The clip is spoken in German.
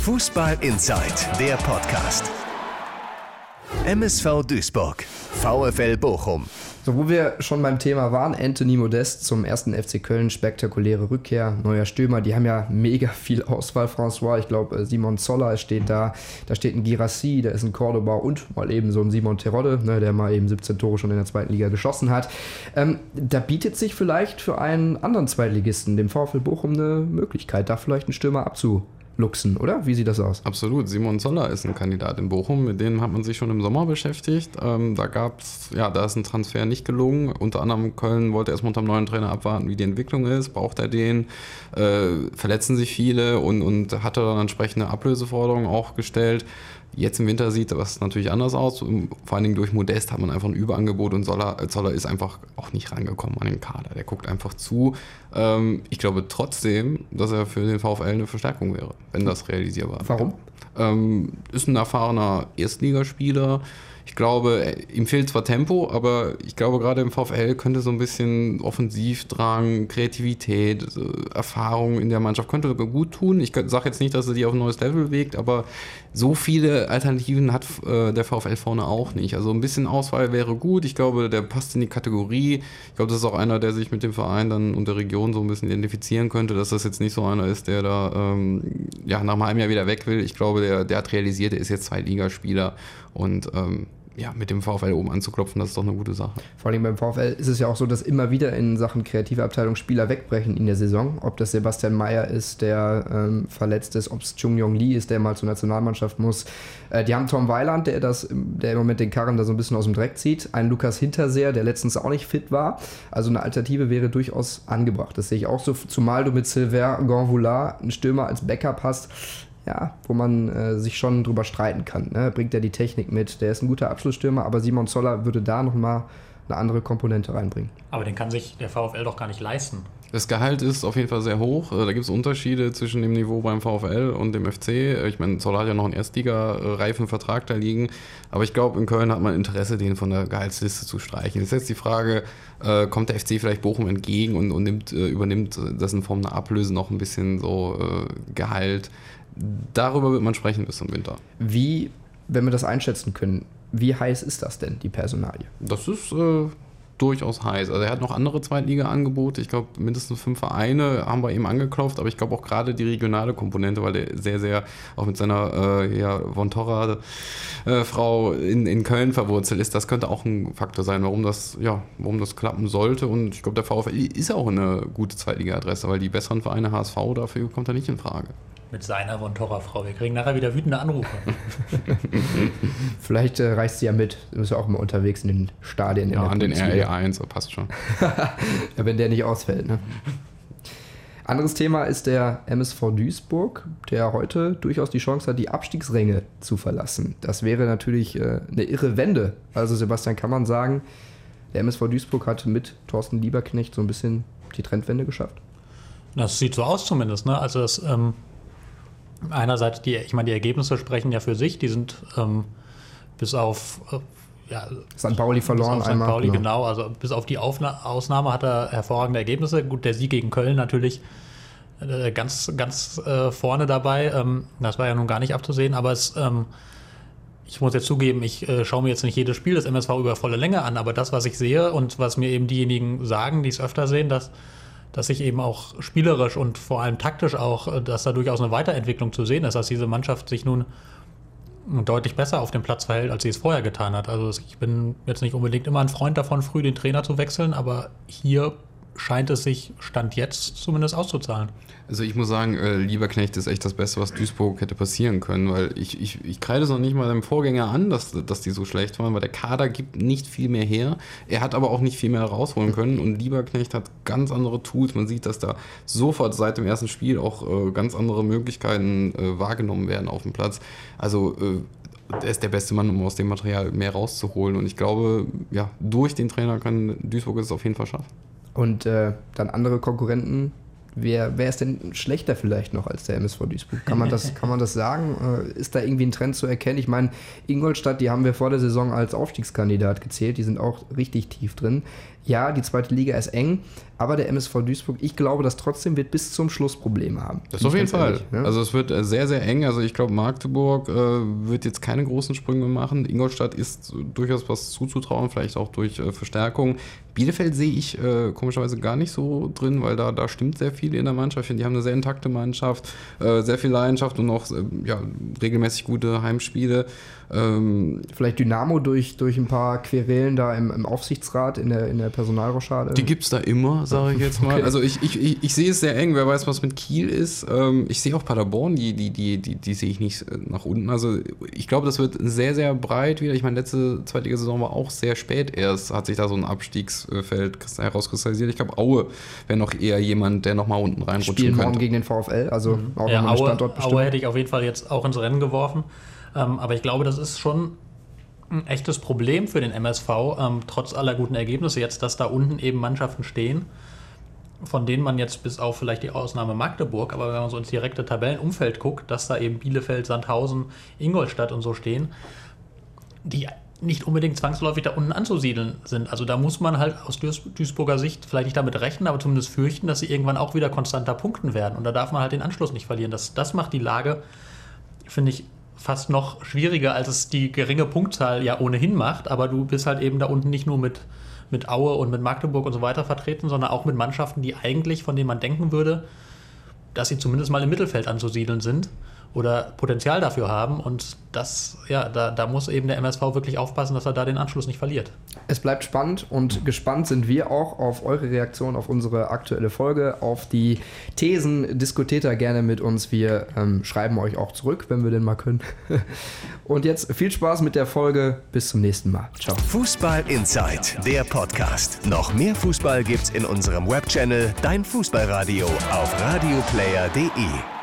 Fußball Inside, der Podcast. MSV Duisburg, VfL Bochum. So, wo wir schon beim Thema waren, Anthony Modest zum ersten FC Köln, spektakuläre Rückkehr, neuer Stürmer, die haben ja mega viel Auswahl, François. Ich glaube, äh, Simon Zoller steht da, da steht ein Girassi, da ist ein Cordoba und mal eben so ein Simon Terodde, ne, der mal eben 17 Tore schon in der zweiten Liga geschossen hat. Ähm, da bietet sich vielleicht für einen anderen Zweitligisten, dem VfL Bochum, eine Möglichkeit, da vielleicht einen Stürmer abzu Luxen, oder? Wie sieht das aus? Absolut. Simon Zoller ist ein Kandidat in Bochum. Mit dem hat man sich schon im Sommer beschäftigt. Ähm, da gab es, ja, da ist ein Transfer nicht gelungen. Unter anderem Köln wollte erstmal unter dem neuen Trainer abwarten, wie die Entwicklung ist. Braucht er den? Äh, verletzen sich viele und, und hatte dann entsprechende Ablöseforderungen auch gestellt. Jetzt im Winter sieht das natürlich anders aus. Vor allen Dingen durch Modest hat man einfach ein Überangebot und Zoller, Zoller ist einfach auch nicht rangekommen an den Kader. Der guckt einfach zu. Ähm, ich glaube trotzdem, dass er für den VfL eine Verstärkung wäre, wenn das realisierbar wäre. Warum? Ähm, ist ein erfahrener Erstligaspieler. Ich glaube, ihm fehlt zwar Tempo, aber ich glaube, gerade im VfL könnte so ein bisschen Offensivdrang, Kreativität, Erfahrung in der Mannschaft könnte gut tun. Ich sage jetzt nicht, dass er die auf ein neues Level bewegt, aber so viele Alternativen hat äh, der VfL vorne auch nicht. Also ein bisschen Auswahl wäre gut. Ich glaube, der passt in die Kategorie. Ich glaube, das ist auch einer, der sich mit dem Verein dann und der Region so ein bisschen identifizieren könnte, dass das jetzt nicht so einer ist, der da ähm, ja, nach einem halben Jahr wieder weg will. Ich glaube, der, der hat realisiert, er ist jetzt zwei Ligaspieler und ähm, ja, mit dem VfL oben anzuklopfen, das ist doch eine gute Sache. Vor allem beim VfL ist es ja auch so, dass immer wieder in Sachen kreative Abteilung Spieler wegbrechen in der Saison. Ob das Sebastian Mayer ist, der ähm, verletzt ist, ob es Chung Yong Lee ist, der mal zur Nationalmannschaft muss. Äh, die haben Tom Weiland, der, das, der im Moment den Karren da so ein bisschen aus dem Dreck zieht. Ein Lukas Hinterseher, der letztens auch nicht fit war. Also eine Alternative wäre durchaus angebracht. Das sehe ich auch so, zumal du mit Sylvain Gonvoulard einen Stürmer als Backup hast ja, wo man äh, sich schon drüber streiten kann. Ne? Bringt er die Technik mit? Der ist ein guter Abschlussstürmer, aber Simon Zoller würde da nochmal eine andere Komponente reinbringen. Aber den kann sich der VfL doch gar nicht leisten. Das Gehalt ist auf jeden Fall sehr hoch. Äh, da gibt es Unterschiede zwischen dem Niveau beim VfL und dem FC. Ich meine, Zoller hat ja noch einen Erstliga-reifen Vertrag da liegen. Aber ich glaube, in Köln hat man Interesse, den von der Gehaltsliste zu streichen. Jetzt ist jetzt die Frage, äh, kommt der FC vielleicht Bochum entgegen und, und nimmt, äh, übernimmt das in Form einer Ablöse noch ein bisschen so äh, Gehalt? Darüber wird man sprechen bis zum Winter. Wie, wenn wir das einschätzen können, wie heiß ist das denn, die Personalie? Das ist äh, durchaus heiß. Also er hat noch andere Zweitliga-Angebote. Ich glaube, mindestens fünf Vereine haben bei ihm angeklopft, aber ich glaube auch gerade die regionale Komponente, weil er sehr, sehr auch mit seiner äh, ja, Von Torra äh, in, in Köln verwurzelt ist, das könnte auch ein Faktor sein, warum das, ja, warum das klappen sollte. Und ich glaube, der VfL ist auch eine gute Zweitliga-Adresse, weil die besseren Vereine HSV dafür kommt er nicht in Frage mit seiner Von Torra-Frau. Wir kriegen nachher wieder wütende Anrufe. Vielleicht äh, reist sie ja mit. Du bist ja auch immer unterwegs in den Stadien. Ja, an den RE1, passt schon. ja, wenn der nicht ausfällt. Ne? Anderes Thema ist der MSV Duisburg, der heute durchaus die Chance hat, die Abstiegsränge zu verlassen. Das wäre natürlich äh, eine irre Wende. Also Sebastian, kann man sagen, der MSV Duisburg hat mit Thorsten Lieberknecht so ein bisschen die Trendwende geschafft? Das sieht so aus zumindest. Ne? Also das ähm, einerseits, die, ich meine, die Ergebnisse sprechen ja für sich, die sind ähm, bis auf äh, ja, St. Pauli verloren auf St. Pauli, genau. genau. Also bis auf die Aufna Ausnahme hat er hervorragende Ergebnisse. Gut, der Sieg gegen Köln natürlich äh, ganz, ganz äh, vorne dabei. Ähm, das war ja nun gar nicht abzusehen, aber es, ähm, ich muss jetzt zugeben, ich äh, schaue mir jetzt nicht jedes Spiel des MSV über volle Länge an, aber das, was ich sehe und was mir eben diejenigen sagen, die es öfter sehen, dass dass sich eben auch spielerisch und vor allem taktisch auch, äh, dass da durchaus eine Weiterentwicklung zu sehen ist, dass diese Mannschaft sich nun deutlich besser auf dem Platz verhält, als sie es vorher getan hat. Also ich bin jetzt nicht unbedingt immer ein Freund davon, früh den Trainer zu wechseln, aber hier scheint es sich Stand jetzt zumindest auszuzahlen. Also ich muss sagen, äh, Lieberknecht ist echt das Beste, was Duisburg hätte passieren können, weil ich, ich, ich kreide es noch nicht mal dem Vorgänger an, dass, dass die so schlecht waren, weil der Kader gibt nicht viel mehr her. Er hat aber auch nicht viel mehr rausholen können und Lieberknecht hat ganz andere Tools. Man sieht, dass da sofort seit dem ersten Spiel auch äh, ganz andere Möglichkeiten äh, wahrgenommen werden auf dem Platz. Also äh, er ist der beste Mann, um aus dem Material mehr rauszuholen. Und ich glaube, ja, durch den Trainer kann Duisburg es auf jeden Fall schaffen. Und äh, dann andere Konkurrenten wer, wer ist denn schlechter vielleicht noch als der MSV Duisburg? Kann man das, kann man das sagen? Äh, ist da irgendwie ein Trend zu erkennen? Ich meine, Ingolstadt, die haben wir vor der Saison als Aufstiegskandidat gezählt, die sind auch richtig tief drin. Ja, die zweite Liga ist eng, aber der MSV Duisburg, ich glaube, das trotzdem wird bis zum Schluss Probleme haben. Das auf jeden Fall. Ehrlich, ne? Also es wird äh, sehr, sehr eng. Also ich glaube, Magdeburg äh, wird jetzt keine großen Sprünge machen. Ingolstadt ist durchaus was zuzutrauen, vielleicht auch durch äh, Verstärkung. Bielefeld sehe ich äh, komischerweise gar nicht so drin, weil da, da stimmt sehr viel in der Mannschaft. Die haben eine sehr intakte Mannschaft, äh, sehr viel Leidenschaft und auch äh, ja, regelmäßig gute Heimspiele. Ähm, Vielleicht Dynamo durch, durch ein paar Querelen da im, im Aufsichtsrat in der, in der Personalrochade? Die gibt es da immer, sage ich jetzt mal. Okay. Also ich, ich, ich, ich, sehe es sehr eng, wer weiß, was mit Kiel ist. Ähm, ich sehe auch Paderborn, die, die, die, die, die sehe ich nicht äh, nach unten. Also ich glaube, das wird sehr, sehr breit wieder. Ich meine, letzte zweite Saison war auch sehr spät erst, hat sich da so ein Abstiegsfeld herauskristallisiert. Ich glaube, Aue wäre noch eher jemand, der nochmal unten reinrutschen Spielen könnte. morgen gegen den VfL, also mhm. auch ja, Aue, Aue hätte ich auf jeden Fall jetzt auch ins Rennen geworfen. Ähm, aber ich glaube, das ist schon ein echtes Problem für den MSV, ähm, trotz aller guten Ergebnisse jetzt, dass da unten eben Mannschaften stehen, von denen man jetzt bis auf vielleicht die Ausnahme Magdeburg, aber wenn man so ins direkte Tabellenumfeld guckt, dass da eben Bielefeld, Sandhausen, Ingolstadt und so stehen, die nicht unbedingt zwangsläufig da unten anzusiedeln sind. Also da muss man halt aus Duisburger Sicht vielleicht nicht damit rechnen, aber zumindest fürchten, dass sie irgendwann auch wieder konstanter punkten werden. Und da darf man halt den Anschluss nicht verlieren. Das, das macht die Lage, finde ich, fast noch schwieriger, als es die geringe Punktzahl ja ohnehin macht. Aber du bist halt eben da unten nicht nur mit, mit Aue und mit Magdeburg und so weiter vertreten, sondern auch mit Mannschaften, die eigentlich, von denen man denken würde, dass sie zumindest mal im Mittelfeld anzusiedeln sind oder Potenzial dafür haben. Und das, ja, da, da muss eben der MSV wirklich aufpassen, dass er da den Anschluss nicht verliert. Es bleibt spannend und gespannt sind wir auch auf eure Reaktion auf unsere aktuelle Folge, auf die Thesen. Diskutiert da gerne mit uns. Wir ähm, schreiben euch auch zurück, wenn wir denn mal können. und jetzt viel Spaß mit der Folge. Bis zum nächsten Mal. Ciao. Fußball Inside, der Podcast. Noch mehr Fußball gibt's in unserem Webchannel Dein Fußballradio auf radioplayer.de.